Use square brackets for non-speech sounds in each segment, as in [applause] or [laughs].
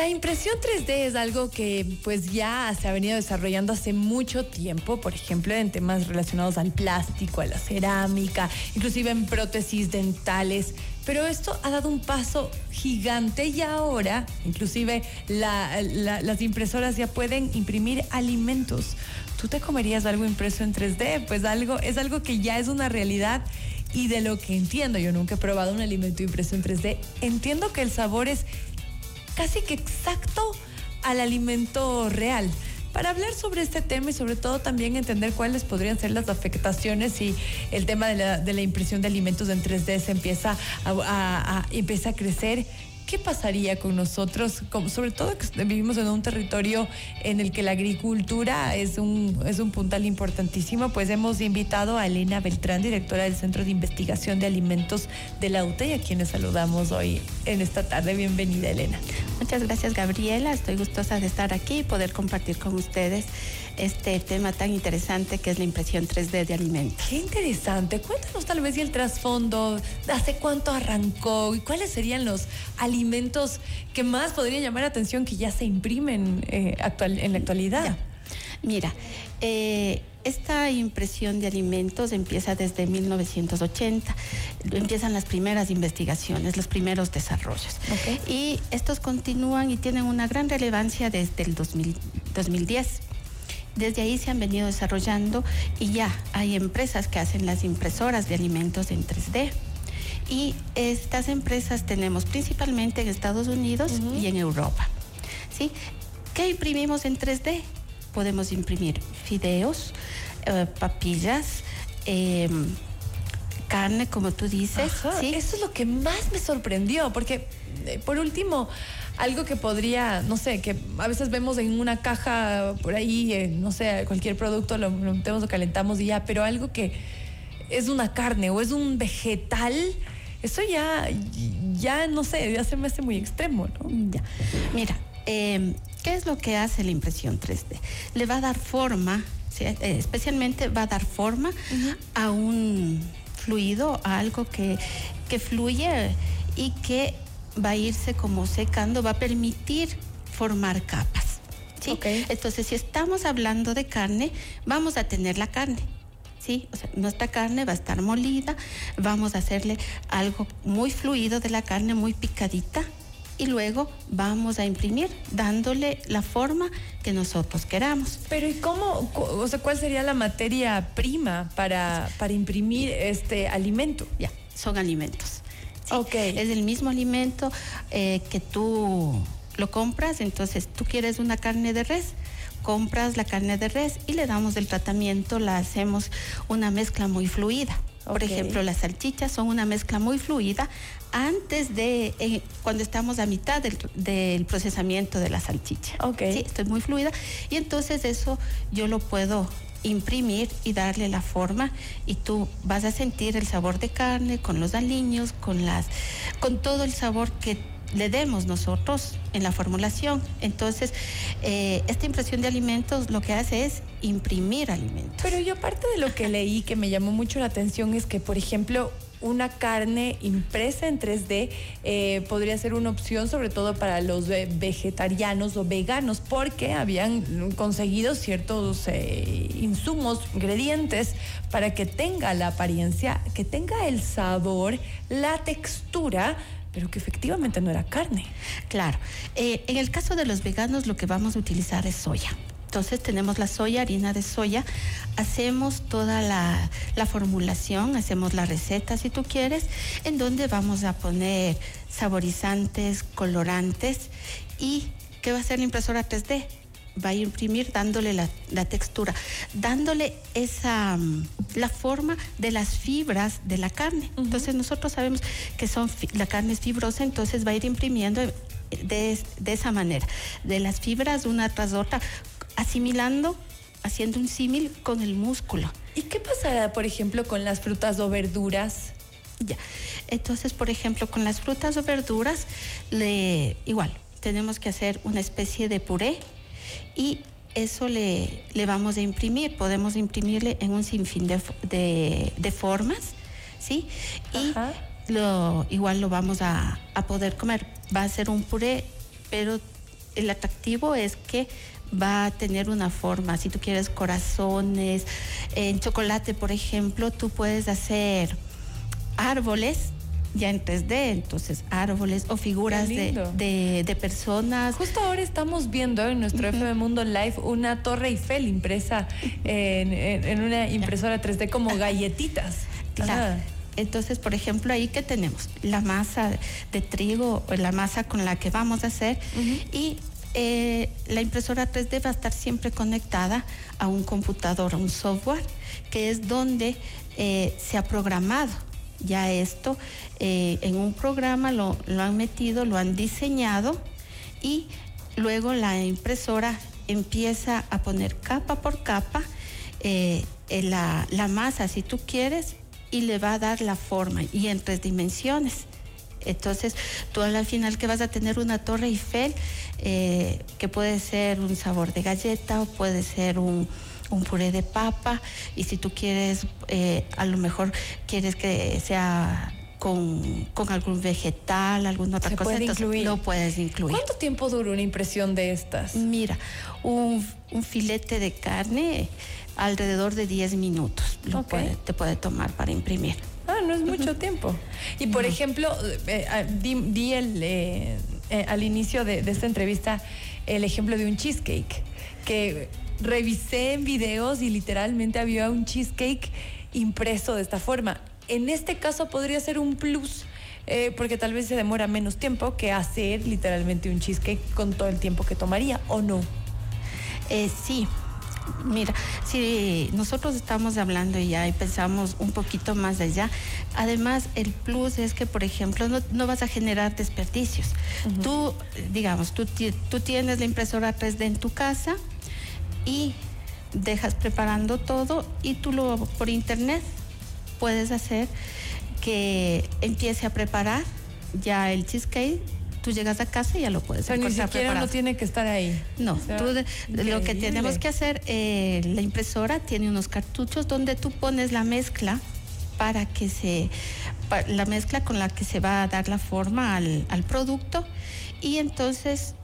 La impresión 3D es algo que pues ya se ha venido desarrollando hace mucho tiempo, por ejemplo, en temas relacionados al plástico, a la cerámica, inclusive en prótesis dentales. Pero esto ha dado un paso gigante y ahora, inclusive las impresoras ya pueden imprimir alimentos. ¿Tú te comerías algo impreso en 3D? Pues algo, es algo que ya es una realidad y de lo que entiendo, yo nunca he probado un alimento impreso en 3D, entiendo que el sabor es casi que exacto al alimento real. Para hablar sobre este tema y sobre todo también entender cuáles podrían ser las afectaciones y el tema de la, impresión de alimentos en 3D se empieza a, empieza a crecer, ¿qué pasaría con nosotros? Sobre todo que vivimos en un territorio en el que la agricultura es un, es un puntal importantísimo, pues hemos invitado a Elena Beltrán, directora del Centro de Investigación de Alimentos de la UTE, a quienes saludamos hoy en esta tarde. Bienvenida, Elena. Muchas gracias, Gabriela. Estoy gustosa de estar aquí y poder compartir con ustedes este tema tan interesante que es la impresión 3D de alimentos. Qué interesante. Cuéntanos tal vez y el trasfondo, hace cuánto arrancó y cuáles serían los alimentos que más podrían llamar la atención que ya se imprimen eh, actual, en la actualidad. Mira, eh, esta impresión de alimentos empieza desde 1980. Empiezan las primeras investigaciones, los primeros desarrollos. Y estos continúan y tienen una gran relevancia desde el 2010. Desde ahí se han venido desarrollando y ya hay empresas que hacen las impresoras de alimentos en 3D. Y estas empresas tenemos principalmente en Estados Unidos y en Europa. ¿Sí? ¿Qué imprimimos en 3D? Podemos imprimir fideos, eh, papillas, em, carne, como tú dices. ¿sí? Eso es lo que más me sorprendió, porque eh, por último, algo que podría, no sé, que a veces vemos en una caja por ahí, eh, no sé, cualquier producto lo, metemos, lo calentamos y ya, pero algo que es una carne o es un vegetal, eso ya, ya no sé, ya se me hace muy extremo, ¿no? Ya. Mira, em, ¿qué es lo que hace la impresión 3D? Le va a dar forma, eh, especialmente va a dar forma a un fluido, a algo que, que fluye y que va a irse como secando, va a permitir formar capas. ¿sí? Entonces, si estamos hablando de carne, vamos a tener la carne. ¿sí? O sea, nuestra carne va a estar molida, vamos a hacerle algo muy fluido de la carne, muy picadita, y luego vamos a imprimir dándole la forma que nosotros queramos. Pero ¿y cómo, o sea, cuál sería la materia prima para, para imprimir este alimento? Ya, son alimentos. Es el mismo alimento eh, que tú lo compras, entonces tú quieres una carne de res, compras la carne de res y le damos el tratamiento, la hacemos una mezcla muy fluida. Por ejemplo, las salchichas son una mezcla muy fluida antes de, eh, cuando estamos a mitad del, procesamiento de la salchicha. Ok. Sí, esto es muy fluida. Y entonces eso yo lo puedo imprimir y darle la forma y tú vas a sentir el sabor de carne con los aliños, con las con todo el sabor que le demos nosotros en la formulación. Entonces, eh, esta impresión de alimentos lo que hace es imprimir alimentos. Pero yo aparte de lo que leí que me llamó mucho la atención es que, por ejemplo, una carne impresa en 3D eh, podría ser una opción sobre todo para los vegetarianos o veganos porque habían conseguido ciertos eh, insumos, ingredientes para que tenga la apariencia, que tenga el sabor, la textura pero que efectivamente no era carne. Claro. Eh, en el caso de los veganos, lo que vamos a utilizar es soya. Entonces tenemos la soya, harina de soya, hacemos toda la, formulación, hacemos la receta si tú quieres, en donde vamos a poner saborizantes, colorantes y ¿qué va a hacer la impresora 3D? Va a imprimir dándole la, textura, dándole esa mm, la forma de las fibras de la carne. Entonces nosotros sabemos que son la carne es fibrosa, entonces va a ir imprimiendo de, de, esa manera, de las fibras una tras otra, asimilando, haciendo un símil con el músculo. ¿Y qué pasará, por ejemplo, con las frutas o verduras? Ya. Entonces, por ejemplo, con las frutas o verduras, le, igual, tenemos que hacer una especie de puré y eso le, le vamos a imprimir. Podemos imprimirle en un sinfín de, de, formas, ¿sí? Y lo, igual lo vamos a, a poder comer. Va a ser un puré, pero el atractivo es que va a tener una forma. Si tú quieres corazones, en chocolate, por ejemplo, tú puedes hacer árboles ya en 3D, entonces árboles o figuras de, de, personas. Justo ahora estamos viendo en nuestro FM Mundo Live una torre Eiffel impresa en, una impresora 3D como galletitas. Claro. Entonces, por ejemplo, ahí que tenemos la masa de trigo, la masa con la que vamos a hacer y eh, la impresora 3D va a estar siempre conectada a un computador, a un software, que es donde eh, se ha programado ya esto. Eh, en un programa lo, han metido, lo han diseñado y luego la impresora empieza a poner capa por capa la, la masa, si tú quieres, y le va a dar la forma y en tres dimensiones. Entonces, tú al final que vas a tener una torre Eiffel, eh, que puede ser un sabor de galleta o puede ser un, puré de papa, y si tú quieres, eh, a lo mejor quieres que sea con, algún vegetal, alguna otra cosa, puede lo puedes incluir. ¿Cuánto tiempo dura una impresión de estas? Mira, un, un filete de carne alrededor de 10 minutos lo te puede tomar para imprimir. No es mucho tiempo. Y por ejemplo, eh, ah, di, el, eh, eh, al inicio de, esta entrevista el ejemplo de un cheesecake, que revisé en videos y literalmente había un cheesecake impreso de esta forma. En este caso podría ser un plus. porque tal vez se demora menos tiempo que hacer literalmente un cheesecake con todo el tiempo que tomaría, ¿o no? sí, Mira, si nosotros estamos hablando ya y pensamos un poquito más allá, además el plus es que, por ejemplo, no, vas a generar desperdicios. Tú, digamos, tú, tú tienes la impresora 3D en tu casa y dejas preparando todo y tú lo por internet puedes hacer que empiece a preparar ya el cheesecake tú llegas a casa y ya lo puedes Pero ni siquiera no tiene que estar ahí. No, lo que tenemos que hacer, eh, la impresora tiene unos cartuchos donde tú pones la mezcla para que se, la mezcla con la que se va a dar la forma al, al producto y entonces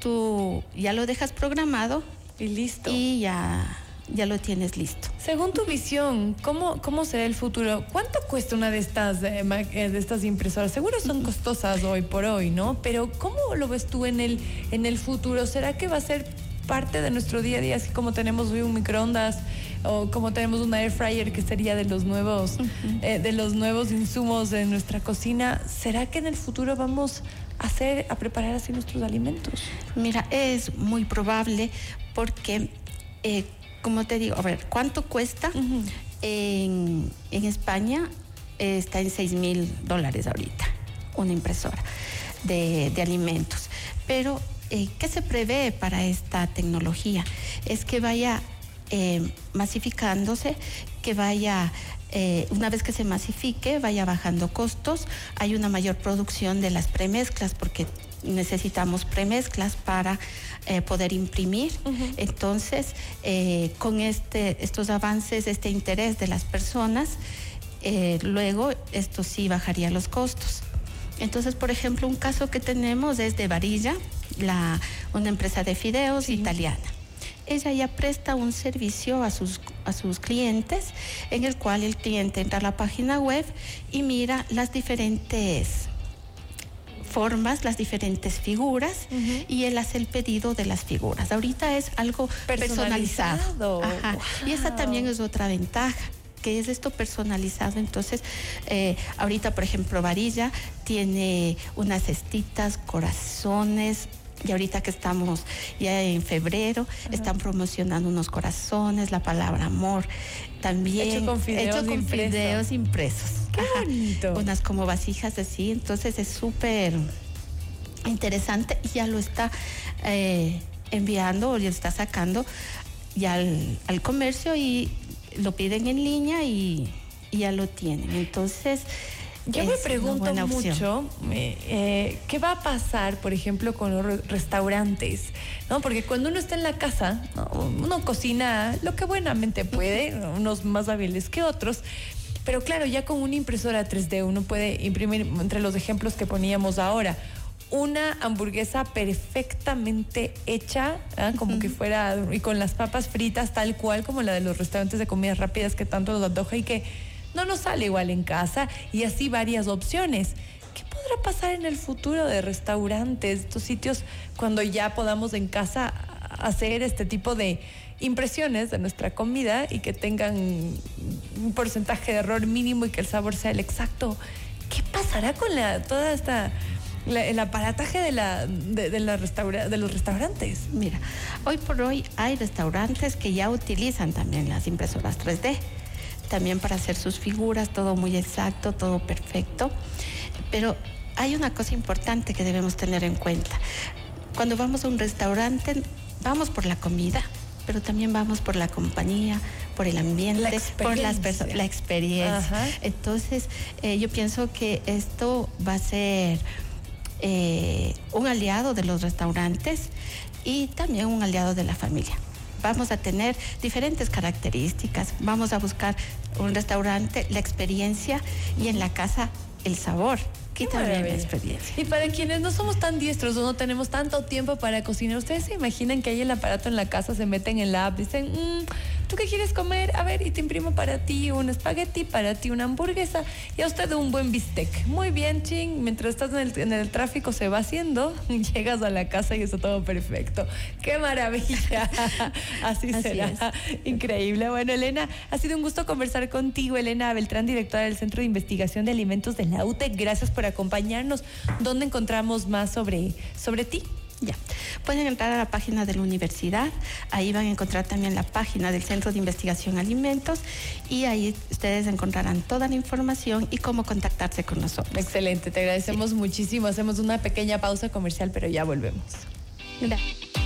tú ya lo dejas programado. Y listo. Y ya ya lo tienes listo. Según tu visión, ¿cómo, cómo será el futuro? ¿Cuánto cuesta una de estas, eh, eh, de estas impresoras? Seguro son costosas hoy por hoy, ¿no? Pero ¿cómo lo ves tú en el, en el futuro? ¿Será que va a ser parte de nuestro día a día, así como tenemos hoy un microondas o como tenemos un air fryer que sería de los nuevos, eh, de los nuevos insumos de nuestra cocina? ¿Será que en el futuro vamos a hacer, a preparar así nuestros alimentos? Mira, es muy probable porque como te digo, a ver, ¿cuánto cuesta? en, España está en 6 mil dólares ahorita una impresora de, alimentos. Pero, eh, ¿qué se prevé para esta tecnología? Es que vaya eh, masificándose, que vaya eh, una vez que se masifique, vaya bajando costos, hay una mayor producción de las premezclas, porque necesitamos premezclas para eh, poder imprimir. Entonces, con este, estos avances, este interés de las personas, luego esto sí bajaría los costos. Entonces, por ejemplo, un caso que tenemos es de Varilla, la, una empresa de fideos italiana. Ella ya presta un servicio a sus, a sus clientes en el cual el cliente entra a la página web y mira las diferentes formas, las diferentes figuras y él hace el pedido de las figuras. Ahorita es algo personalizado. Y esa también es otra ventaja que es esto personalizado. Entonces, eh, ahorita, por ejemplo, Varilla tiene unas cestitas, corazones, y ahorita que estamos ya en febrero, están promocionando unos corazones, la palabra amor. También hecho con fideos, impresos. Qué bonito. Unas como vasijas así. Entonces es súper interesante y ya lo está eh, enviando o ya está sacando ya al, comercio y lo piden en línea y, y ya lo tienen. Entonces, yo me pregunto mucho eh, qué va a pasar, por ejemplo, con los restaurantes, ¿no? Porque cuando uno está en la casa, uno cocina lo que buenamente puede, unos más hábiles que otros. Pero claro, ya con una impresora 3D uno puede imprimir, entre los ejemplos que poníamos ahora, una hamburguesa perfectamente hecha, ¿ah? como que fuera, y con las papas fritas tal cual como la de los restaurantes de comidas rápidas que tanto nos antoja y que no nos sale igual en casa, y así varias opciones. ¿Qué podrá pasar en el futuro de restaurantes, estos sitios, cuando ya podamos en casa hacer este tipo de impresiones de nuestra comida y que tengan un porcentaje de error mínimo y que el sabor sea el exacto? ¿Qué pasará con la, toda esta el aparataje de, la, de, los restaurantes. Mira, hoy por hoy hay restaurantes que ya utilizan también las impresoras 3D, también para hacer sus figuras, todo muy exacto, todo perfecto. Pero hay una cosa importante que debemos tener en cuenta. Cuando vamos a un restaurante, vamos por la comida, pero también vamos por la compañía, por el ambiente, por las personas, la experiencia. Entonces, eh, yo pienso que esto va a ser eh, un aliado de los restaurantes y también un aliado de la familia. Vamos a tener diferentes características, vamos a buscar un restaurante, la experiencia y en la casa el sabor. También la experiencia. Y para quienes no somos tan diestros o no tenemos tanto tiempo para cocinar, ¿ustedes se imaginan que hay el aparato en la casa, se meten en la app, dicen, mmm, ¿tú qué quieres comer? A ver, y te imprimo para ti un espagueti, para ti una hamburguesa y a usted un buen bistec. Muy bien, ching. Mientras estás en el, tráfico se va haciendo, [laughs] llegas a la casa y está todo perfecto. ¡Qué maravilla! [laughs] Así, será. Increíble. Bueno, Elena, ha sido un gusto conversar contigo. Elena Beltrán, directora del Centro de Investigación de Alimentos de la UTE. Gracias por acompañarnos. ¿Dónde encontramos más sobre, sobre ti? Ya. Pueden entrar a la página de la universidad, ahí van a encontrar también la página del Centro de Investigación Alimentos y ahí ustedes encontrarán toda la información y cómo contactarse con nosotros. Excelente, te agradecemos muchísimo. Hacemos una pequeña pausa comercial, pero ya volvemos. Gracias.